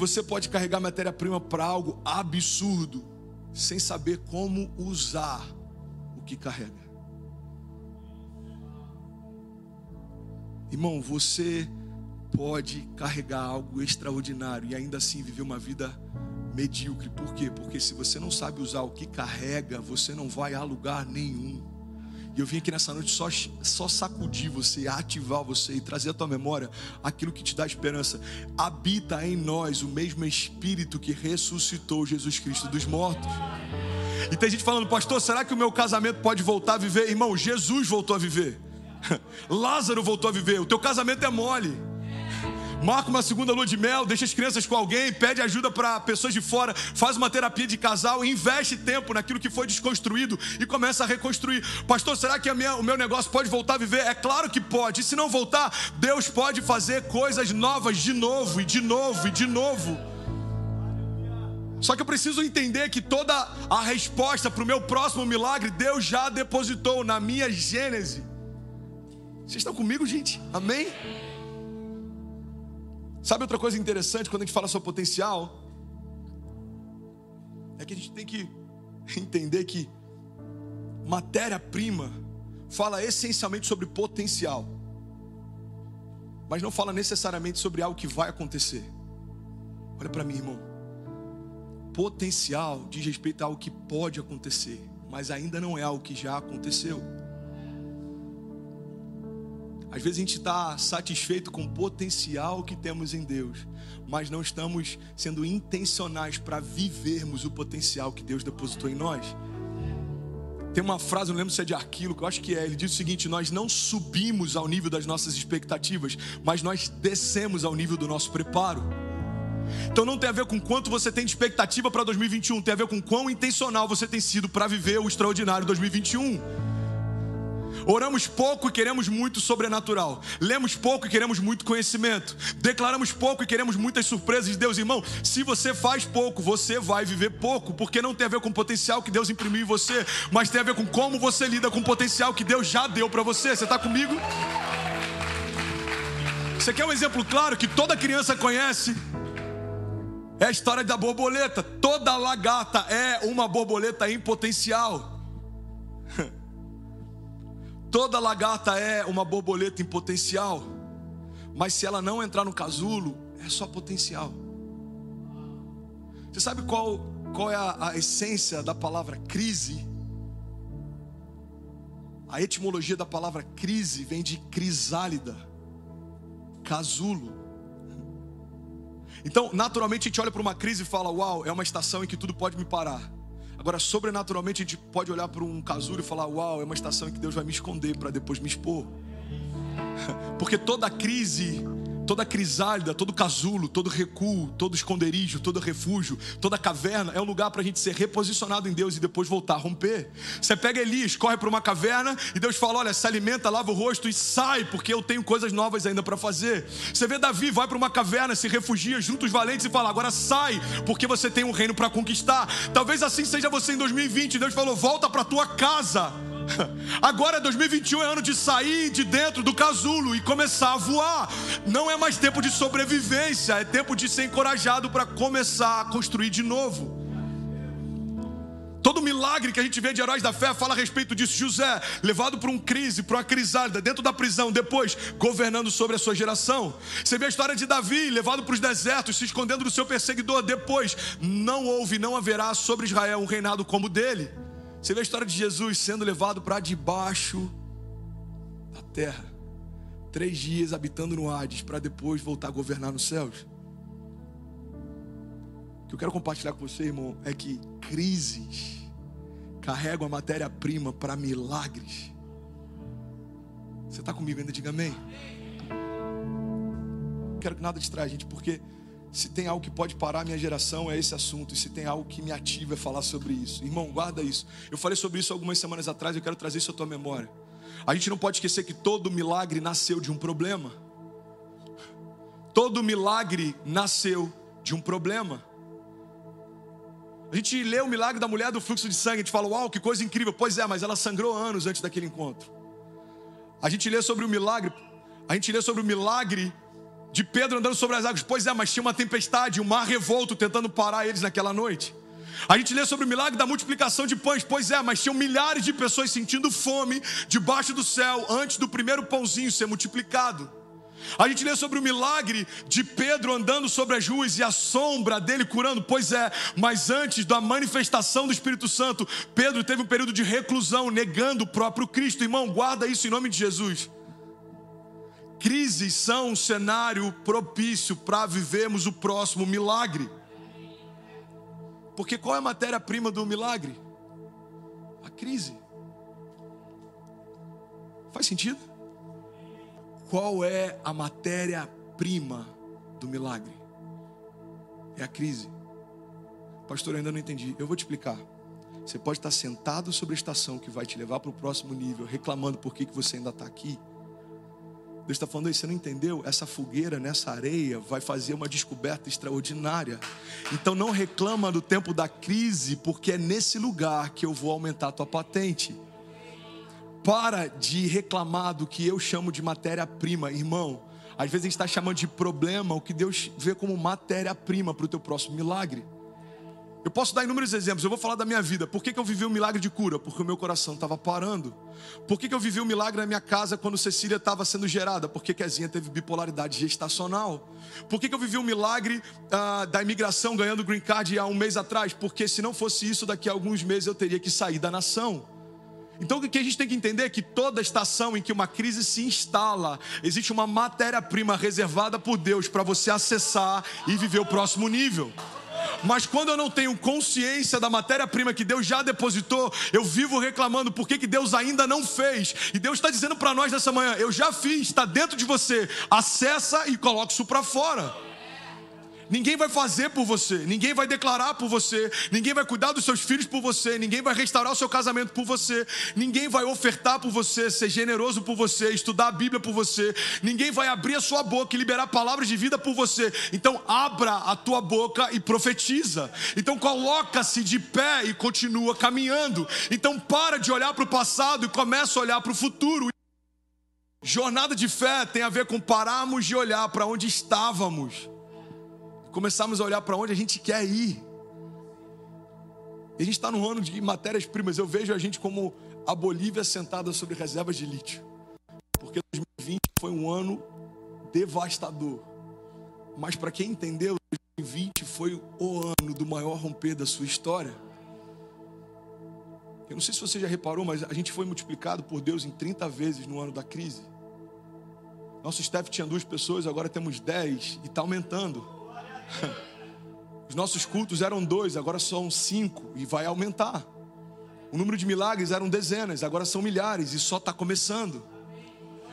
Você pode carregar matéria-prima para algo absurdo, sem saber como usar o que carrega. Irmão, você pode carregar algo extraordinário e ainda assim viver uma vida medíocre. Por quê? Porque se você não sabe usar o que carrega, você não vai a lugar nenhum. Eu vim aqui nessa noite só, só sacudir você, ativar você e trazer à tua memória aquilo que te dá esperança. Habita em nós o mesmo Espírito que ressuscitou Jesus Cristo dos mortos. E tem gente falando, pastor, será que o meu casamento pode voltar a viver? Irmão, Jesus voltou a viver. Lázaro voltou a viver. O teu casamento é mole. Marca uma segunda lua de mel, deixa as crianças com alguém, pede ajuda para pessoas de fora, faz uma terapia de casal, investe tempo naquilo que foi desconstruído e começa a reconstruir. Pastor, será que minha, o meu negócio pode voltar a viver? É claro que pode. E se não voltar, Deus pode fazer coisas novas de novo e de novo e de novo. Só que eu preciso entender que toda a resposta para o meu próximo milagre, Deus já depositou na minha gênese. Vocês estão comigo, gente? Amém? Sabe outra coisa interessante quando a gente fala sobre potencial? É que a gente tem que entender que matéria-prima fala essencialmente sobre potencial, mas não fala necessariamente sobre algo que vai acontecer. Olha para mim, irmão. Potencial diz respeito a algo que pode acontecer, mas ainda não é algo que já aconteceu. Às vezes a gente está satisfeito com o potencial que temos em Deus, mas não estamos sendo intencionais para vivermos o potencial que Deus depositou em nós. Tem uma frase, não lembro se é de Arquilo, que eu acho que é. Ele diz o seguinte: Nós não subimos ao nível das nossas expectativas, mas nós descemos ao nível do nosso preparo. Então não tem a ver com quanto você tem de expectativa para 2021, tem a ver com quão intencional você tem sido para viver o extraordinário 2021. Oramos pouco e queremos muito sobrenatural. Lemos pouco e queremos muito conhecimento. Declaramos pouco e queremos muitas surpresas de Deus, irmão. Se você faz pouco, você vai viver pouco, porque não tem a ver com o potencial que Deus imprimiu em você, mas tem a ver com como você lida com o potencial que Deus já deu para você. Você está comigo? Você quer um exemplo claro que toda criança conhece? É a história da borboleta. Toda lagarta é uma borboleta em potencial. Toda lagarta é uma borboleta em potencial, mas se ela não entrar no casulo, é só potencial. Você sabe qual, qual é a, a essência da palavra crise? A etimologia da palavra crise vem de crisálida, casulo. Então, naturalmente, a gente olha para uma crise e fala: Uau, é uma estação em que tudo pode me parar. Agora, sobrenaturalmente, a gente pode olhar para um casulo e falar: Uau, é uma estação em que Deus vai me esconder para depois me expor. Porque toda crise toda crisálida, todo casulo, todo recuo, todo esconderijo, todo refúgio, toda caverna é um lugar para a gente ser reposicionado em Deus e depois voltar a romper. Você pega Elias, corre para uma caverna e Deus fala: Olha, se alimenta, lava o rosto e sai, porque eu tenho coisas novas ainda para fazer. Você vê Davi, vai para uma caverna, se refugia junto os valentes e fala: Agora sai, porque você tem um reino para conquistar. Talvez assim seja você em 2020. Deus falou: Volta para tua casa. Agora 2021 é ano de sair de dentro do casulo e começar a voar. Não é mais tempo de sobrevivência, é tempo de ser encorajado para começar a construir de novo. Todo milagre que a gente vê de heróis da fé fala a respeito disso. José, levado por um crise, por uma crisálida, dentro da prisão, depois governando sobre a sua geração. Você vê a história de Davi, levado para os desertos, se escondendo do seu perseguidor. Depois, não houve, não haverá sobre Israel um reinado como o dele. Você vê a história de Jesus sendo levado para debaixo da terra, três dias habitando no Hades, para depois voltar a governar nos céus. O que eu quero compartilhar com você, irmão, é que crises carregam a matéria-prima para milagres. Você está comigo ainda? Diga amém. Não quero que nada distraia a gente, porque se tem algo que pode parar a minha geração, é esse assunto. E se tem algo que me ativa, é falar sobre isso. Irmão, guarda isso. Eu falei sobre isso algumas semanas atrás, eu quero trazer isso à tua memória. A gente não pode esquecer que todo milagre nasceu de um problema. Todo milagre nasceu de um problema. A gente lê o milagre da mulher do fluxo de sangue, a gente fala, uau, que coisa incrível. Pois é, mas ela sangrou anos antes daquele encontro. A gente lê sobre o milagre, a gente lê sobre o milagre de Pedro andando sobre as águas. Pois é, mas tinha uma tempestade, um mar revolto tentando parar eles naquela noite. A gente lê sobre o milagre da multiplicação de pães. Pois é, mas tinham milhares de pessoas sentindo fome debaixo do céu antes do primeiro pãozinho ser multiplicado. A gente lê sobre o milagre de Pedro andando sobre as ruas e a sombra dele curando. Pois é, mas antes da manifestação do Espírito Santo, Pedro teve um período de reclusão, negando o próprio Cristo. Irmão, guarda isso em nome de Jesus. Crises são um cenário propício para vivermos o próximo milagre. Porque qual é a matéria-prima do milagre? A crise. Faz sentido? Qual é a matéria-prima do milagre? É a crise. Pastor, eu ainda não entendi. Eu vou te explicar. Você pode estar sentado sobre a estação que vai te levar para o próximo nível, reclamando por que você ainda está aqui. Deus está falando você não entendeu? Essa fogueira nessa areia vai fazer uma descoberta extraordinária. Então não reclama do tempo da crise, porque é nesse lugar que eu vou aumentar a tua patente. Para de reclamar do que eu chamo de matéria-prima, irmão. Às vezes a gente está chamando de problema o que Deus vê como matéria-prima para o teu próximo milagre. Eu posso dar inúmeros exemplos, eu vou falar da minha vida. Por que, que eu vivi um milagre de cura? Porque o meu coração estava parando. Por que, que eu vivi um milagre na minha casa quando Cecília estava sendo gerada? Porque Kezinha teve bipolaridade gestacional. Por que, que eu vivi um milagre ah, da imigração ganhando green card há um mês atrás? Porque se não fosse isso, daqui a alguns meses eu teria que sair da nação. Então o que a gente tem que entender é que toda estação em que uma crise se instala, existe uma matéria-prima reservada por Deus para você acessar e viver o próximo nível. Mas quando eu não tenho consciência da matéria-prima que Deus já depositou, eu vivo reclamando por que, que Deus ainda não fez. E Deus está dizendo para nós nessa manhã: eu já fiz, está dentro de você. Acessa e coloque isso para fora. Ninguém vai fazer por você, ninguém vai declarar por você, ninguém vai cuidar dos seus filhos por você, ninguém vai restaurar o seu casamento por você, ninguém vai ofertar por você, ser generoso por você, estudar a Bíblia por você, ninguém vai abrir a sua boca e liberar palavras de vida por você. Então abra a tua boca e profetiza. Então coloca-se de pé e continua caminhando. Então para de olhar para o passado e começa a olhar para o futuro. Jornada de fé tem a ver com pararmos de olhar para onde estávamos começarmos a olhar para onde a gente quer ir. A gente está no ano de matérias-primas. Eu vejo a gente como a Bolívia sentada sobre reservas de lítio. Porque 2020 foi um ano devastador. Mas para quem entendeu, 2020 foi o ano do maior romper da sua história. Eu não sei se você já reparou, mas a gente foi multiplicado por Deus em 30 vezes no ano da crise. Nosso staff tinha duas pessoas, agora temos 10 e está aumentando. Os nossos cultos eram dois, agora são cinco e vai aumentar. O número de milagres eram dezenas, agora são milhares e só está começando.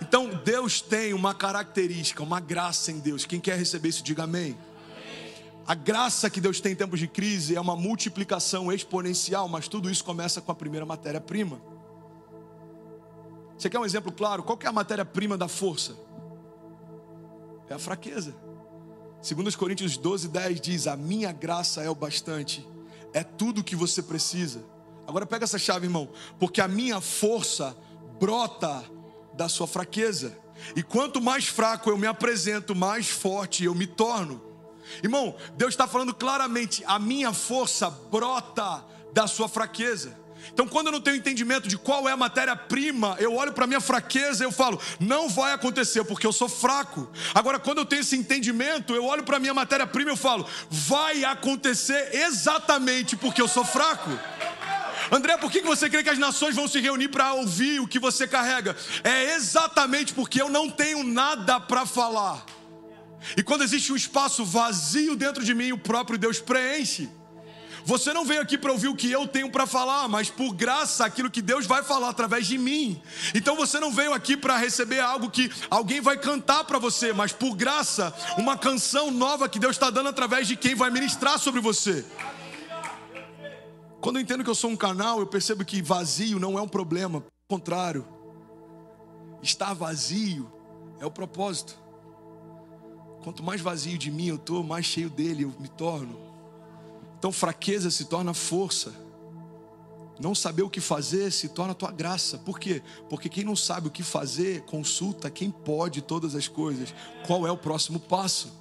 Então Deus tem uma característica, uma graça em Deus. Quem quer receber isso, diga amém. A graça que Deus tem em tempos de crise é uma multiplicação exponencial, mas tudo isso começa com a primeira matéria-prima. Você quer um exemplo claro? Qual é a matéria-prima da força? É a fraqueza. Segundo os Coríntios 12, 10 diz: A minha graça é o bastante, é tudo o que você precisa. Agora pega essa chave, irmão, porque a minha força brota da sua fraqueza. E quanto mais fraco eu me apresento, mais forte eu me torno. Irmão, Deus está falando claramente: a minha força brota da sua fraqueza. Então, quando eu não tenho entendimento de qual é a matéria-prima, eu olho para a minha fraqueza e eu falo, não vai acontecer porque eu sou fraco. Agora, quando eu tenho esse entendimento, eu olho para a minha matéria-prima e eu falo, vai acontecer exatamente porque eu sou fraco. André, por que você crê que as nações vão se reunir para ouvir o que você carrega? É exatamente porque eu não tenho nada para falar. E quando existe um espaço vazio dentro de mim, o próprio Deus preenche. Você não veio aqui para ouvir o que eu tenho para falar, mas por graça aquilo que Deus vai falar através de mim. Então você não veio aqui para receber algo que alguém vai cantar para você, mas por graça, uma canção nova que Deus está dando através de quem vai ministrar sobre você. Quando eu entendo que eu sou um canal, eu percebo que vazio não é um problema, pelo contrário, estar vazio é o propósito. Quanto mais vazio de mim eu estou, mais cheio dele eu me torno. Então, fraqueza se torna força. Não saber o que fazer se torna tua graça. Por quê? Porque quem não sabe o que fazer, consulta quem pode todas as coisas. Qual é o próximo passo?